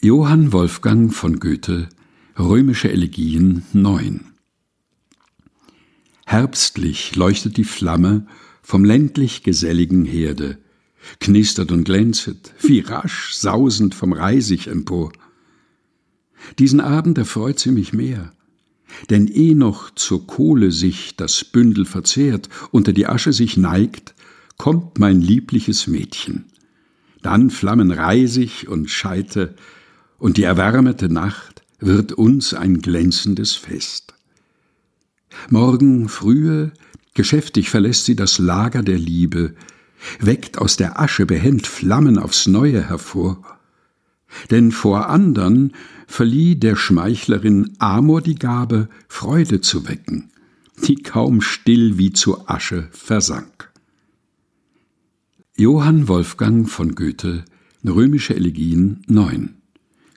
Johann Wolfgang von Goethe Römische Elegien 9 Herbstlich leuchtet die Flamme vom ländlich geselligen Herde, knistert und glänzet, wie rasch sausend vom Reisig empor. Diesen Abend erfreut sie mich mehr, denn eh noch zur Kohle sich das Bündel verzehrt, unter die Asche sich neigt, kommt mein liebliches Mädchen. Dann flammen Reisig und Scheite, und die erwärmete Nacht wird uns ein glänzendes Fest. Morgen frühe, geschäftig verlässt sie das Lager der Liebe, weckt aus der Asche behend Flammen aufs Neue hervor. Denn vor andern verlieh der Schmeichlerin Amor die Gabe, Freude zu wecken, die kaum still wie zu Asche versank. Johann Wolfgang von Goethe Römische Elegien 9